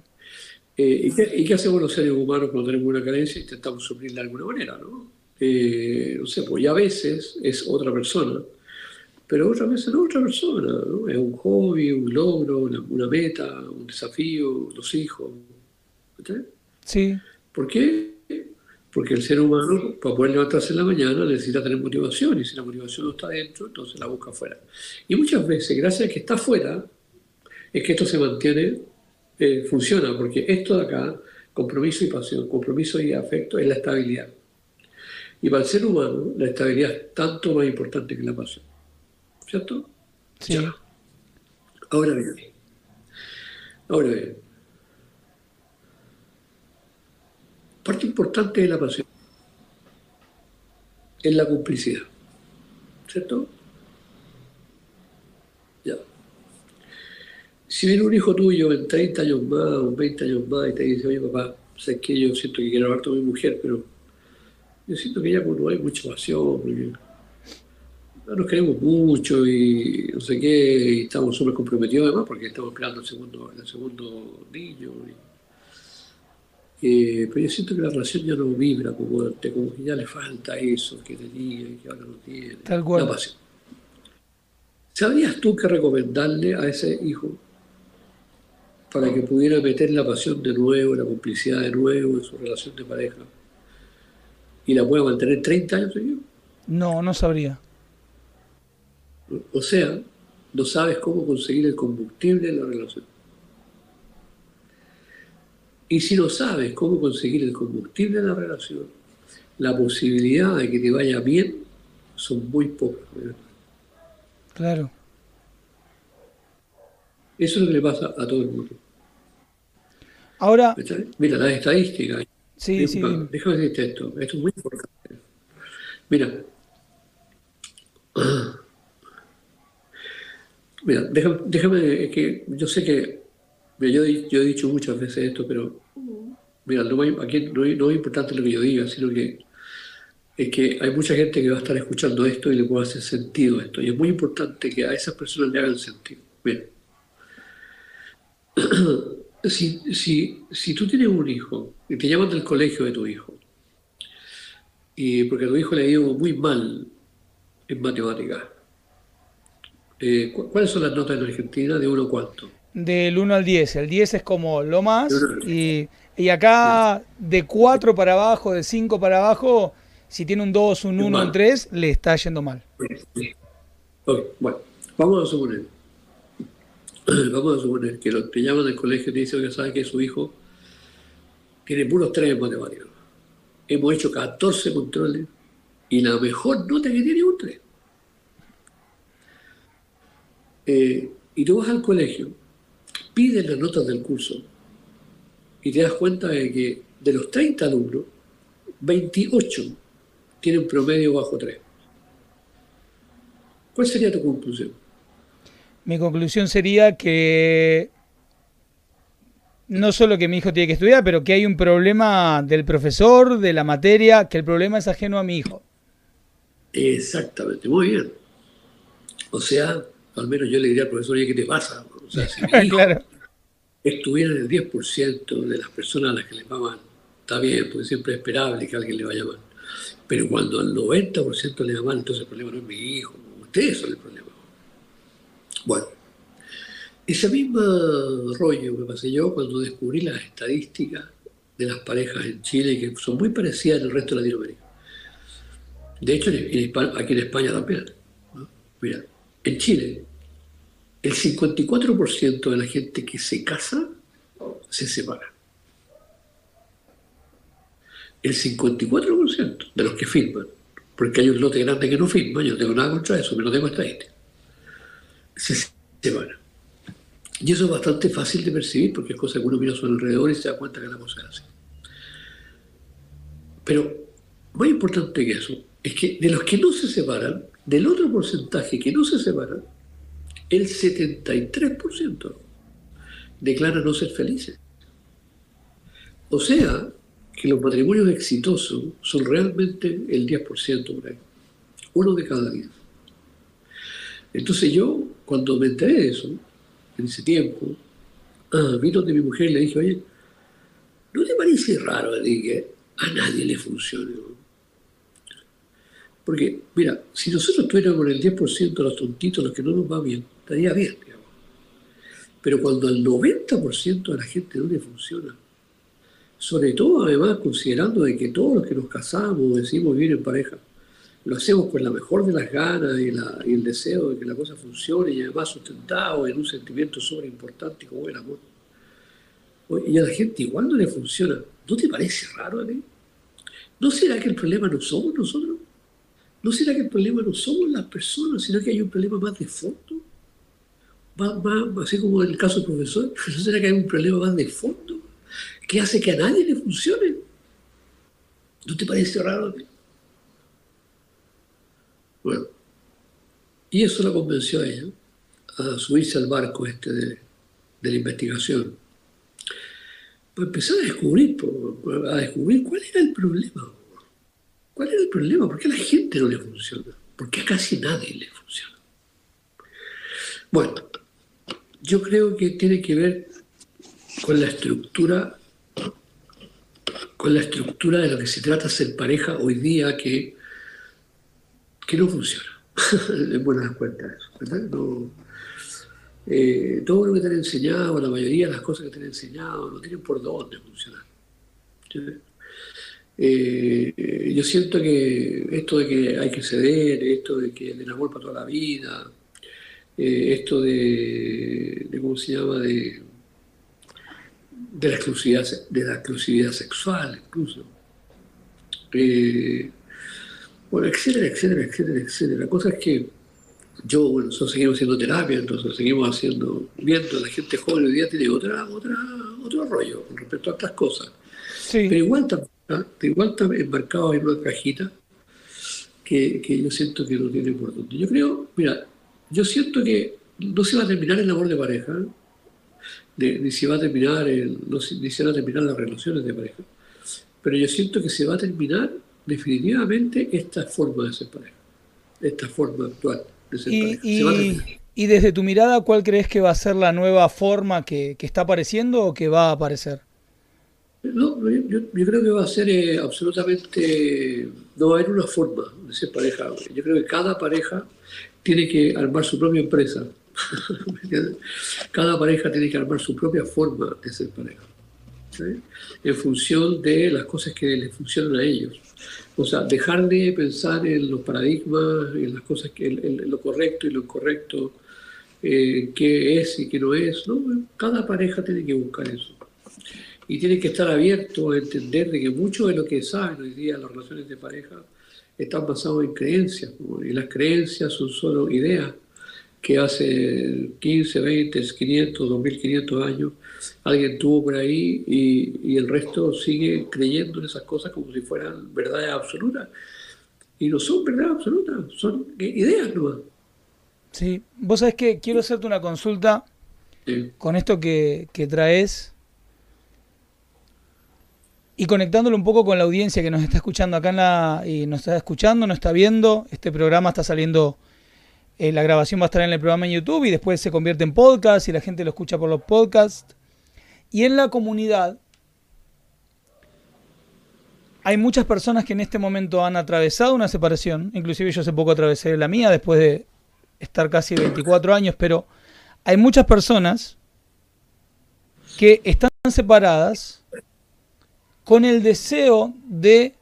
Eh, ¿y, qué, y qué hacemos los seres humanos cuando tenemos una carencia? Intentamos suplirla de alguna manera, ¿no? Eh, no sé, pues ya a veces es otra persona, pero otras veces no es otra persona, ¿no? Es un hobby, un logro, una, una meta, un desafío, los hijos. ¿Entiendes? Sí. ¿Por qué? Porque el ser humano, para poder levantarse en la mañana, necesita tener motivación, y si la motivación no está dentro, entonces la busca afuera. Y muchas veces, gracias a que está afuera, es que esto se mantiene, eh, funciona, porque esto de acá, compromiso y pasión, compromiso y afecto, es la estabilidad. Y para el ser humano, la estabilidad es tanto más importante que la pasión. ¿Cierto? Sí. Ya. Ahora bien, ahora bien, parte importante de la pasión es la complicidad, ¿cierto? Ya. Si viene un hijo tuyo en 30 años más o 20 años más y te dice, oye papá, sé que yo siento que quiero hablar con mi mujer, pero yo siento que ya no hay mucha pasión, porque no nos queremos mucho y no sé qué, y estamos súper comprometidos además porque estamos esperando el segundo, el segundo niño. y- eh, pero yo siento que la relación ya no vibra como antes, como que ya le falta eso que tenía y que ahora no tiene. Tal cual. ¿Sabrías tú qué recomendarle a ese hijo para que pudiera meter la pasión de nuevo, la complicidad de nuevo en su relación de pareja y la pueda mantener 30 años seguidos? No, no sabría. O sea, no sabes cómo conseguir el combustible en la relación. Y si no sabes cómo conseguir el combustible en la relación, la posibilidad de que te vaya bien son muy pocas. ¿verdad? Claro. Eso es lo que le pasa a todo el mundo. Ahora. Mira, las estadísticas. sí, sí. Déjame decirte esto. Esto es muy importante. Mira. Mira, déjame, déjame, que yo sé que, mira, yo, he- yo he dicho muchas veces esto, pero mira, no, hay- aquí no, es- no es importante lo que yo diga, sino que es que hay mucha gente que va a estar escuchando esto y le puede hacer sentido esto. Y es muy importante que a esas personas le hagan sentido. Mira, si, si, si tú tienes un hijo y te llaman del colegio de tu hijo, y porque a tu hijo le ha ido muy mal en matemáticas, eh, ¿cu- ¿cuáles son las notas en Argentina? ¿De uno cuánto? Del 1 al 10. El 10 es como lo más. Y, y acá de 4 para abajo, de 5 para abajo, si tiene un 2, un Es 1, un mal. 3, le está yendo mal. Ok, bueno, vamos a suponer, vamos a suponer que lo- te llaman del colegio y te dicen que sabe que su hijo tiene puros 3 en matemáticas. Hemos hecho 14 controles y la mejor nota que tiene es un 3. Eh, y tú vas al colegio, pides las notas del curso y te das cuenta de que de los 30 alumnos, 28 tienen promedio bajo 3. ¿Cuál sería tu conclusión? Mi conclusión sería que no solo que mi hijo tiene que estudiar, pero que hay un problema del profesor, de la materia, que el problema es ajeno a mi hijo. Exactamente, muy bien. O sea, al menos yo le diría al profesor, oye, ¿qué te pasa? O sea, si mi hijo claro. estuviera en el 10% de las personas a las que le va mal, está bien, porque siempre es esperable que alguien le vaya mal. Pero cuando al 90% le va mal, entonces el problema no es mi hijo, ustedes son el problema. Bueno, Ese mismo rollo me pasé yo cuando descubrí las estadísticas de las parejas en Chile, que son muy parecidas al resto de Latinoamérica. De hecho, aquí en España también. Mira, en Chile, el 54% de la gente que se casa se separa. El 54% de los que firman, porque hay un lote grande que no firma, yo no tengo nada contra eso, pero no tengo estadística, se separan. Y eso es bastante fácil de percibir porque es cosa que uno mira a su alrededor y se da cuenta que la cosa es así. Pero más importante que eso es que de los que no se separan, del otro porcentaje que no se separan, el 73% declara no ser felices. O sea, que los matrimonios exitosos son realmente el 10% por ahí. Uno de cada diez. Entonces yo, cuando me enteré de eso, en ese tiempo, ah, vi donde mi mujer le dije, oye, ¿no te parece raro que a nadie le funcione? Porque, mira, si nosotros tuviéramos el 10% de los tontitos, los que no nos va bien, estaría bien, digamos. Pero cuando al 90% de la gente no le funciona, sobre todo además considerando de que todos los que nos casamos decimos vivir en pareja, lo hacemos con la mejor de las ganas y, el deseo de que la cosa funcione y además sustentado en un sentimiento súper importante como el amor. Y a la gente igual no le funciona. ¿No te parece raro a ¿No será que el problema no somos nosotros? ¿No será que el problema no somos las personas, sino que hay un problema más de fondo? Así como en el caso del profesor, ¿no será que hay un problema más de fondo que hace que a nadie le funcione? ¿No te parece raro? Bueno, y eso la convenció a ella a subirse al barco este de, la investigación. Pues empezar a descubrir, a descubrir cuál era el problema. ¿Cuál era el problema? ¿Por qué a la gente no le funciona? ¿Por qué a casi nadie le funciona? Bueno, yo creo que tiene que ver con la estructura, con la estructura de lo que se trata de ser pareja hoy día que, que no funciona. es bueno dar cuenta de eso, ¿verdad? Eh, todo lo que te han enseñado, la mayoría de las cosas que te han enseñado, no tienen por dónde funcionar. Eh, yo siento que esto de que hay que ceder, esto de que el amor para toda la vida, eh, esto de, ¿cómo se llama?, de, de, la exclusividad, de la exclusividad sexual incluso. Bueno, etcétera, etcétera, etcétera, etcétera. La cosa es que yo, bueno, nosotros seguimos haciendo terapia, entonces seguimos haciendo, viendo, la gente joven hoy día tiene otra, otra, otro rollo con respecto a otras cosas. Pero igual ¿Ah? Igual está embarcado en una cajita que, yo siento que no tiene por dónde. Yo creo, mira, yo siento que no se va a terminar el amor de pareja, ni se va a terminar no ni se van a terminar las relaciones de pareja, pero yo siento que se va a terminar definitivamente esta forma de ser pareja, esta forma actual de ser pareja. Y, desde tu mirada, ¿cuál crees que va a ser la nueva forma que, que está apareciendo o que va a aparecer? No, yo, creo que va a ser eh, absolutamente, no va a haber una forma de ser pareja. Yo creo que cada pareja tiene que armar su propia empresa. cada pareja tiene que armar su propia forma de ser pareja. En función de las cosas que les funcionan a ellos. O sea, dejar de pensar en los paradigmas, en las cosas que, lo correcto y lo incorrecto, eh, qué es y qué no es. ¿no? Cada pareja tiene que buscar eso y tiene que estar abierto a entender de que mucho de lo que saben hoy día las relaciones de pareja están basados en creencias, y las creencias son solo ideas que hace 15, 20, 500, 2500 años alguien tuvo por ahí y, el resto sigue creyendo en esas cosas como si fueran verdades absolutas. Y no son verdades absolutas, son ideas nuevas. Sí, vos sabés que quiero hacerte una consulta con esto que, que traes y conectándolo un poco con la audiencia que nos está escuchando acá en la, y nos está escuchando, nos está viendo, este programa está saliendo, eh, la grabación va a estar en el programa en YouTube y después se convierte en podcast y la gente lo escucha por los podcasts. Y en la comunidad hay muchas personas que en este momento han atravesado una separación, inclusive yo hace poco atravesé la mía después de estar casi 24 años, pero hay muchas personas que están separadas con el deseo de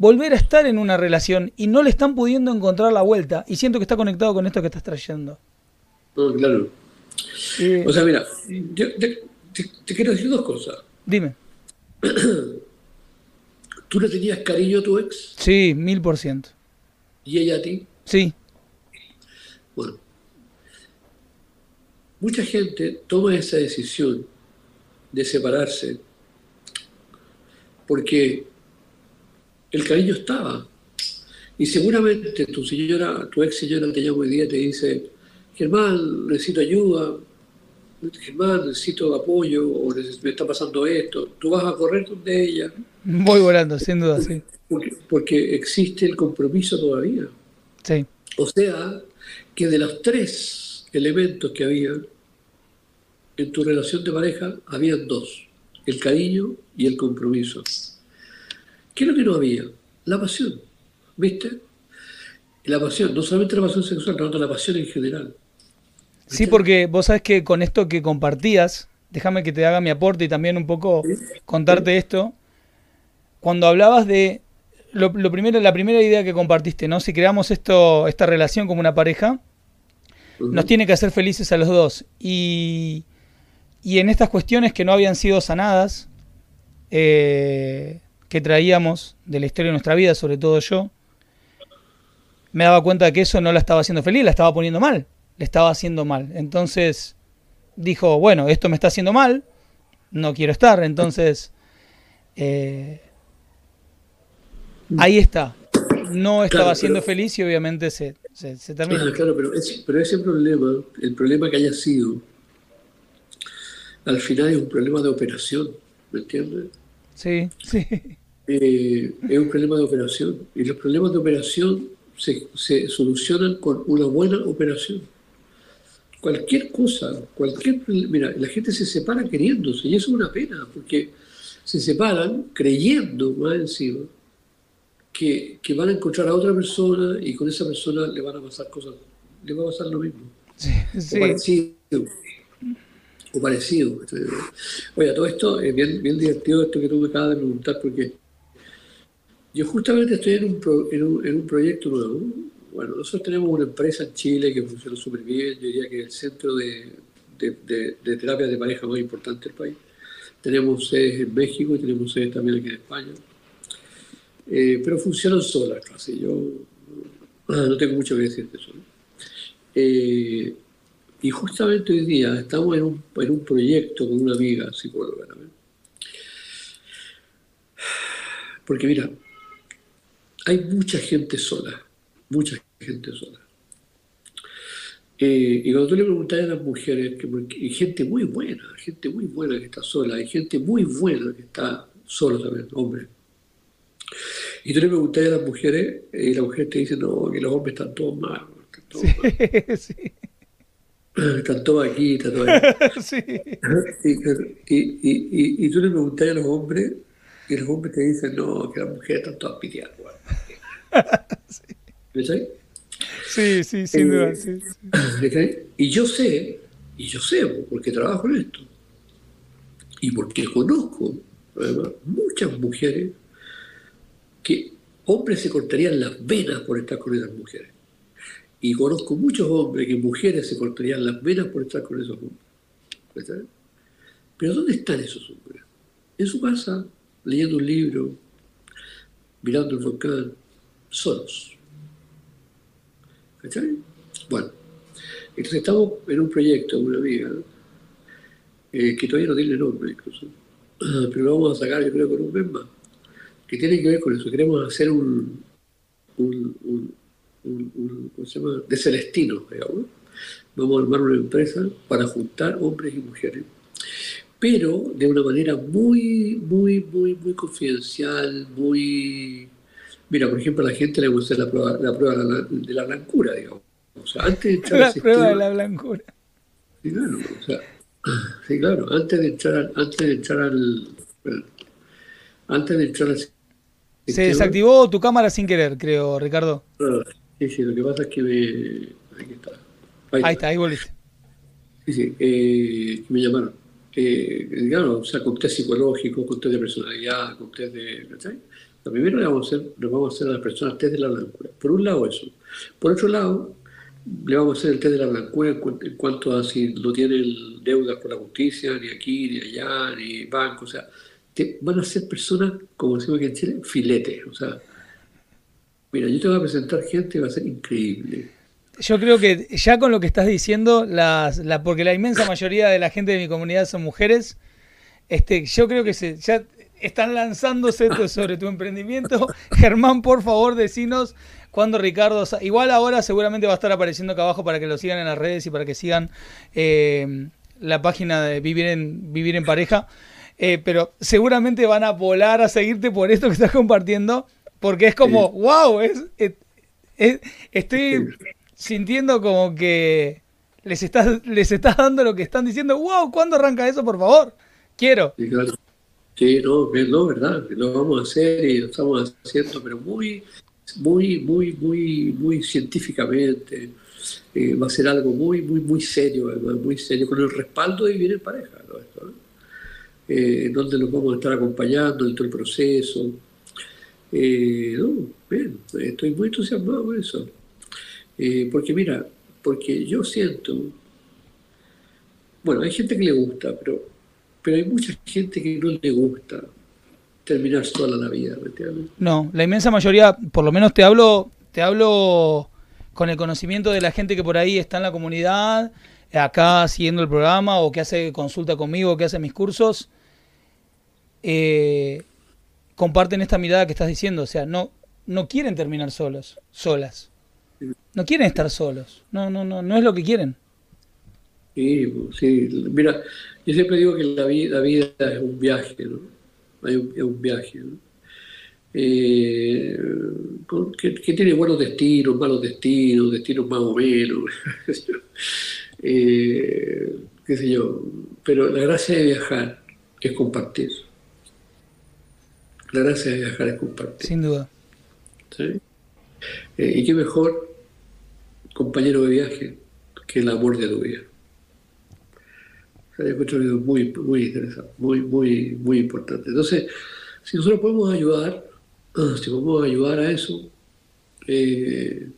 volver a estar en una relación y no le están pudiendo encontrar la vuelta. Y siento que está conectado con esto que estás trayendo. claro. Eh, o sea, mira, te, quiero decir dos cosas. Dime. ¿Tú le tenías cariño a tu ex? Sí, mil por ciento. ¿Y ella a ti? Sí. Bueno, mucha gente toma esa decisión de separarse porque el cariño estaba. Y seguramente tu señora, tu ex señora te llama hoy día y te dice, Germán, necesito ayuda, Germán, necesito apoyo, o me está pasando esto. Tú vas a correr donde ella. Voy volando, sin duda, sí. Porque, existe el compromiso todavía. Sí. O sea, que de los tres elementos que había en tu relación de pareja, habían dos, el cariño y el compromiso. ¿Qué es lo que no había? La pasión, ¿viste? La pasión, no solamente la pasión sexual, sino la pasión en general. Sí, porque vos sabes que con esto que compartías, déjame que te haga mi aporte y también un poco contarte esto. Cuando hablabas de lo, primero, la primera idea que compartiste, ¿no? Si creamos esto, esta relación como una pareja, nos tiene que hacer felices a los dos. Y, y en estas cuestiones que no habían sido sanadas, eh, que traíamos de la historia de nuestra vida, sobre todo yo, me daba cuenta de que eso no la estaba haciendo feliz, la estaba poniendo mal, le estaba haciendo mal. Entonces dijo, bueno, esto me está haciendo mal, no quiero estar, entonces eh, ahí está. No estaba siendo feliz y obviamente se, se, termina. Claro, pero, pero ese problema, el problema que haya sido, al final es un problema de operación, ¿me entiendes? Sí, sí. Eh, es un problema de operación. Y los problemas de operación se, se, solucionan con una buena operación. Cualquier cosa, cualquier. Mira, la gente se separa queriéndose, y eso es una pena, porque se separan creyendo más encima que, que van a encontrar a otra persona y con esa persona le van a pasar cosas, le va a pasar lo mismo. Sí, sí o parecido. Oye, todo esto es bien, bien divertido, esto que tú me acabas de preguntar, porque yo justamente estoy en un, en un, proyecto nuevo. Bueno, nosotros tenemos una empresa en Chile que funciona súper bien, yo diría que es el centro de, de, de, terapia de pareja más importante del país. Tenemos sedes en México y tenemos sedes también aquí en España. Eh, pero funcionan solas casi. Yo no tengo mucho que decir de eso. Eh, y justamente hoy día estamos en un, en un proyecto con una amiga psicóloga también. Porque mira, hay mucha gente sola, mucha gente sola. Eh, y cuando tú le preguntas a las mujeres, que, hay gente muy buena, gente muy buena que está sola, hay gente muy buena que está sola también, hombre. Y tú le preguntas a las mujeres, y las mujeres te dicen, no, que los hombres están todos mal. Están todos mal. sí. Están todos aquí, están todos aquí. sí. y, y, y, y, tú le preguntas a los hombres y los hombres te dicen, no, que las mujeres están todas piteadas. sí. Sí, sí, sin duda. Sí, Y yo sé, y yo sé, porque trabajo en esto, y porque conozco además, muchas mujeres que hombres se cortarían las venas por estar con esas mujeres. Y conozco muchos hombres que mujeres se cortarían las venas por estar con esos hombres. Pero ¿dónde están esos hombres? En su casa, leyendo un libro, mirando el volcán, solos. ¿Cachai? Bueno, entonces estamos en un proyecto, una amiga, eh, que todavía no tiene nombre incluso, pero lo vamos a sacar yo creo con un mes más, que tiene que ver con eso. Queremos hacer un, ¿cómo se llama? de Celestino, digamos. Vamos a armar una empresa para juntar hombres y mujeres, pero de una manera muy, muy, muy, muy confidencial, muy... Mira, por ejemplo, a la gente le gusta la prueba, la prueba de la blancura, digamos. O sea, antes de entrar la prueba de la blancura. Sí, claro, o sea, sí, claro, antes de entrar, antes de entrar al... Antes de entrar al se desactivó tu cámara sin querer, creo, Ricardo. Sí, sí, lo que pasa es que me... Aquí está. Ahí, está, ahí volviste. Sí, sí, eh, me llamaron. Eh, claro, o sea, con test psicológico, con test de personalidad, con test de. ¿cachai? Lo primero le vamos a hacer, le vamos a hacer a las personas test de la blancura. Por un lado, eso. Por otro lado, le vamos a hacer el test de la blancura en, cuanto a si no tienen deudas con la justicia, ni aquí, ni allá, ni banco. O sea, van a ser personas, como decimos aquí en Chile, filetes. O sea, mira, yo te voy a presentar gente que va a ser increíble. Yo creo que ya con lo que estás diciendo, las, la, porque la inmensa mayoría de la gente de mi comunidad son mujeres, este, yo creo que se, ya están lanzándose sobre tu emprendimiento. Germán, por favor, decinos cuándo Ricardo... Igual ahora seguramente va a estar apareciendo acá abajo para que lo sigan en las redes y para que sigan eh, la página de Vivir en, Vivir en Pareja. Eh, pero seguramente van a volar a seguirte por esto que estás compartiendo, porque es como, wow, es, estoy sintiendo como que les estás, les estás dando lo que están diciendo. ¡Wow! ¿Cuándo arranca eso, por favor? Quiero. Sí, claro. Sí, no, no, verdad, lo vamos a hacer y lo estamos haciendo, pero muy, muy, muy, muy, muy científicamente. Eh, va a ser algo muy, muy, muy serio, muy serio, con el respaldo de vivir en pareja, ¿no? Eh, donde los vamos a estar acompañando en todo el proceso. Eh, no, bien, estoy muy entusiasmado con eso. Eh, porque mira, porque yo siento, bueno, hay gente que le gusta, pero, pero hay mucha gente que no le gusta terminar sola la vida, ¿me entiendes? No, la inmensa mayoría, por lo menos te hablo, te hablo con el conocimiento de la gente que por ahí está en la comunidad, acá siguiendo el programa, o que hace consulta conmigo, o que hace mis cursos, eh, comparten esta mirada que estás diciendo, o sea, no, no quieren terminar solos, solas no quieren estar solos. No, no, no, no es lo que quieren. Sí, sí. Mira, yo siempre digo que la vida, vida es un viaje, ¿no? Es un viaje, ¿no? Eh, que, tiene buenos destinos, malos destinos, destinos más o menos, eh, qué sé yo. Pero la gracia de viajar es compartir. La gracia de viajar es compartir. Sin duda. ¿Sí? Eh, y qué mejor compañero de viaje que el amor de tu vida. O sea, muy, muy interesante, muy, muy, muy importante. Entonces, si nosotros podemos ayudar, si podemos ayudar a eso, eh,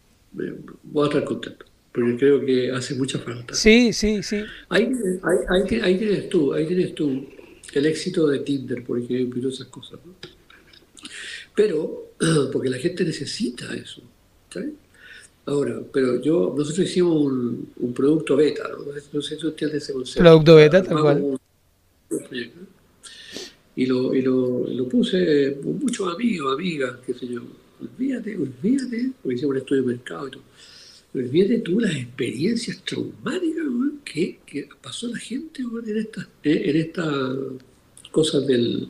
voy a estar contento, porque creo que hace mucha falta. Sí, sí, sí. Ahí, ahí, tienes tú, ahí tienes tú el éxito de Tinder, por ejemplo, y todas esas cosas. Pero, porque la gente necesita eso. ¿sabes? Ahora, pero yo, nosotros hicimos un, producto beta, ¿no? No sé si usted ese concepto. Producto beta, tal cual. Y lo, y lo, lo puse con muchos amigos, amigas, qué sé yo. Olvídate, olvídate, porque hicimos un estudio de mercado y todo. Olvídate tú las experiencias traumáticas que, que, pasó la gente en estas en estas cosas del,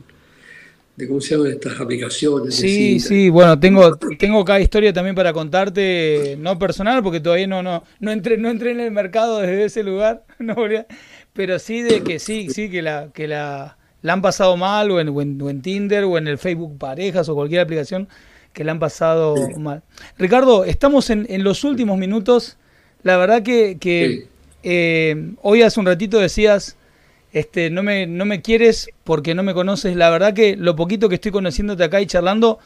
de cómo se llaman estas aplicaciones. Sí, sí, bueno, tengo, tengo cada historia también para contarte, no personal, porque todavía no, no, no entré, no entré en el mercado desde ese lugar, no, pero sí de que sí, sí, que la, que la, la han pasado mal, o en, o en, Tinder, o en el Facebook Parejas, o cualquier aplicación que la han pasado mal. Ricardo, estamos en, en, los últimos minutos. La verdad que, que eh, hoy hace un ratito decías este, no me, no me quieres porque no me conoces. La verdad que lo poquito que estoy conociéndote acá y charlando,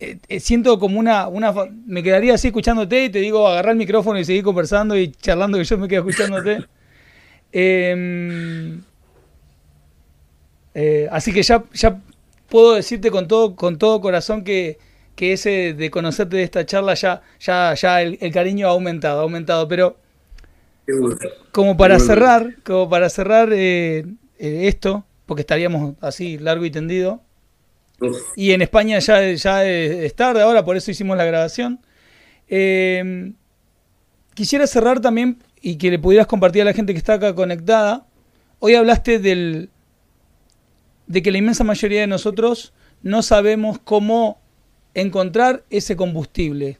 eh, eh, siento como una, una... Me quedaría así escuchándote y te digo, agarrar el micrófono y seguir conversando y charlando que yo me quedo escuchándote. Em, eh, así que ya, ya puedo decirte con todo, con todo corazón que, que ese de conocerte de esta charla ya, ya, ya el, el cariño ha aumentado, ha aumentado. Pero como para cerrar, como para cerrar eh, eh, esto, porque estaríamos así largo y tendido. Y en España ya, ya es tarde ahora, por eso hicimos la grabación. Em, quisiera cerrar también y que le pudieras compartir a la gente que está acá conectada. Hoy hablaste del, de que la inmensa mayoría de nosotros no sabemos cómo encontrar ese combustible.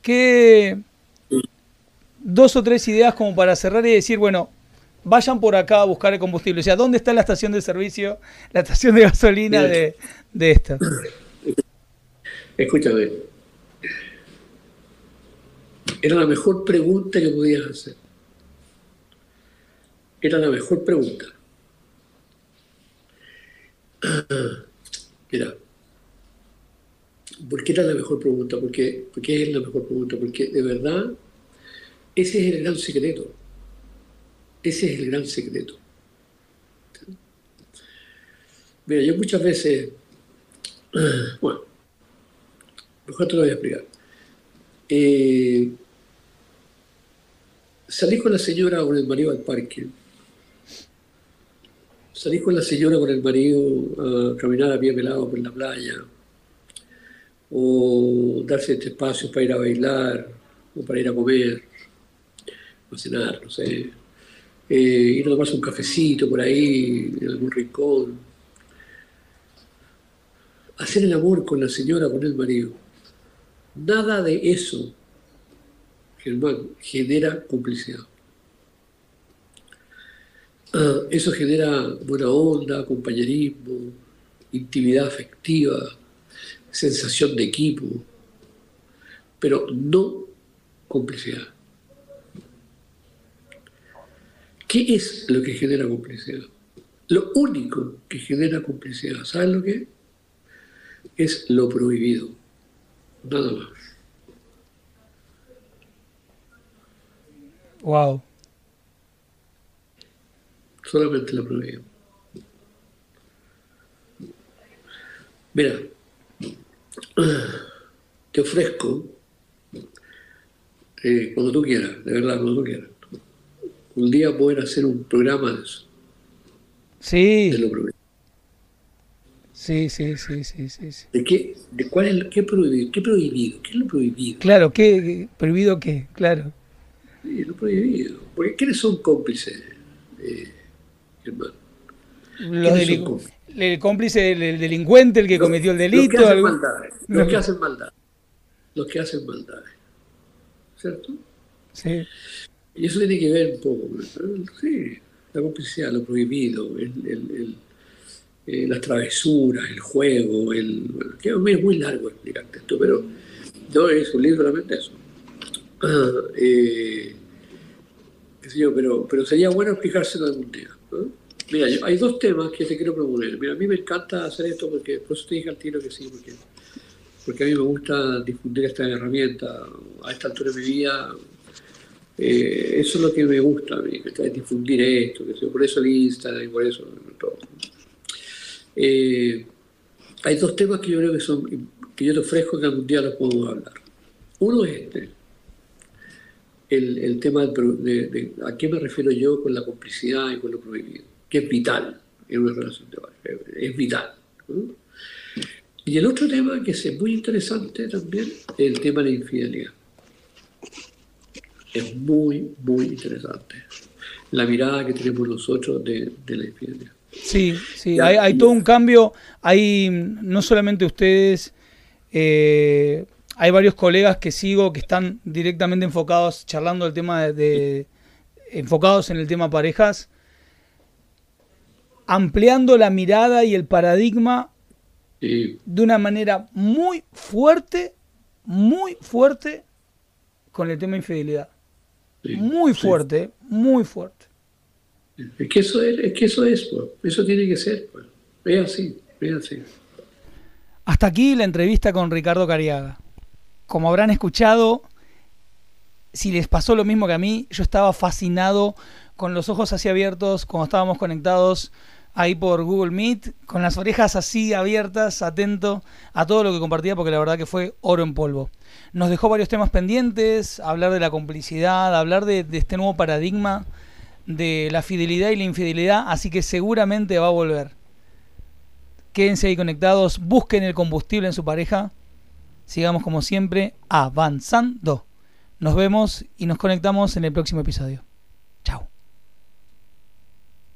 ¿Qué, dos o tres ideas como para cerrar y decir, bueno, vayan por acá a buscar el combustible. O sea, ¿dónde está la estación de servicio, la estación de gasolina de, de esta? Escúchame. Era la mejor pregunta que podías hacer. era la mejor pregunta. Mira, ¿por qué era la mejor pregunta? ¿Por qué, es la mejor pregunta? Porque de verdad ese es el gran secreto. Ese es el gran secreto. Mira, yo muchas veces, bueno, mejor te lo voy a explicar. Eh, salí con la señora o con el marido al parque Salí con la señora, con el marido, a caminar a pie pelado por la playa, o darse este espacio para ir a bailar, o para ir a comer, o a cenar, no sé. Eh, ir a tomarse un cafecito por ahí, en algún rincón. Hacer el amor con la señora, con el marido. Nada de eso, Germán, genera complicidad. Ah, eso genera buena onda, compañerismo, intimidad afectiva, sensación de equipo, pero no complicidad. ¿Qué es lo que genera complicidad? Lo único que genera complicidad, ¿sabes lo que es? Es lo prohibido, nada más. Wow solamente la prohibida. Mira, te ofrezco, eh, cuando tú quieras, de verdad, cuando tú quieras, un día poder hacer un programa de eso. Sí. De lo prohibido. Sí, sí, sí, sí, sí. ¿De qué, de cuál es, qué prohibido? ¿Qué prohibido? ¿Qué es lo prohibido? Claro, ¿qué prohibido qué? Claro. Sí, lo prohibido. Porque ¿quiénes son cómplices? Eh, el cómplice, el, delincuente, el que cometió el delito. Los que hacen maldades. Los que hacen maldades. Los que hacen maldades. ¿Cierto? Sí. Y eso tiene que ver un poco, sí, la complicidad, lo prohibido, el, eh, las travesuras, el juego, el, que es muy largo explicarte esto, pero no es un libro solamente eso. Ah, eh, pero, pero sería bueno explicárselo algún día. Mira, hay dos temas que te quiero proponer. Mira, a mí me encanta hacer esto porque, por eso te dije al tiro que sí, porque, porque a mí me gusta difundir esta herramienta a esta altura de mi vida. Eh, eso es lo que me gusta a mí, difundir esto, que por eso el Instagram y por eso todo. Eh, hay dos temas que yo creo que son que yo te ofrezco que algún día los podemos hablar. Uno es este, el, tema de, a qué me refiero yo con la complicidad y con lo prohibido, que es vital en una relación de pareja, es vital. Y el otro tema que es muy interesante también es el tema de la infidelidad. Es muy, muy interesante la mirada que tenemos nosotros de, la infidelidad. Sí, sí, hay, hay, todo un cambio. Hay no solamente ustedes eh, hay varios colegas que sigo que están directamente enfocados, charlando el tema de, enfocados en el tema parejas, ampliando la mirada y el paradigma de una manera muy fuerte, muy fuerte con el tema de muy fuerte, muy fuerte. Es que eso es, que eso es, pues. eso tiene que ser, pues. es así, es así. Hasta aquí la entrevista con Ricardo Cariaga como habrán escuchado, si les pasó lo mismo que a mí, yo estaba fascinado con los ojos así abiertos cuando estábamos conectados ahí por Google Meet, con las orejas así abiertas, atento a todo lo que compartía, porque la verdad que fue oro en polvo. Nos dejó varios temas pendientes, hablar de la complicidad, hablar de, de este nuevo paradigma de la fidelidad y la infidelidad, así que seguramente va a volver. Quédense ahí conectados, busquen el combustible en su pareja sigamos como siempre avanzando. Nos vemos y nos conectamos en el próximo episodio. Chao.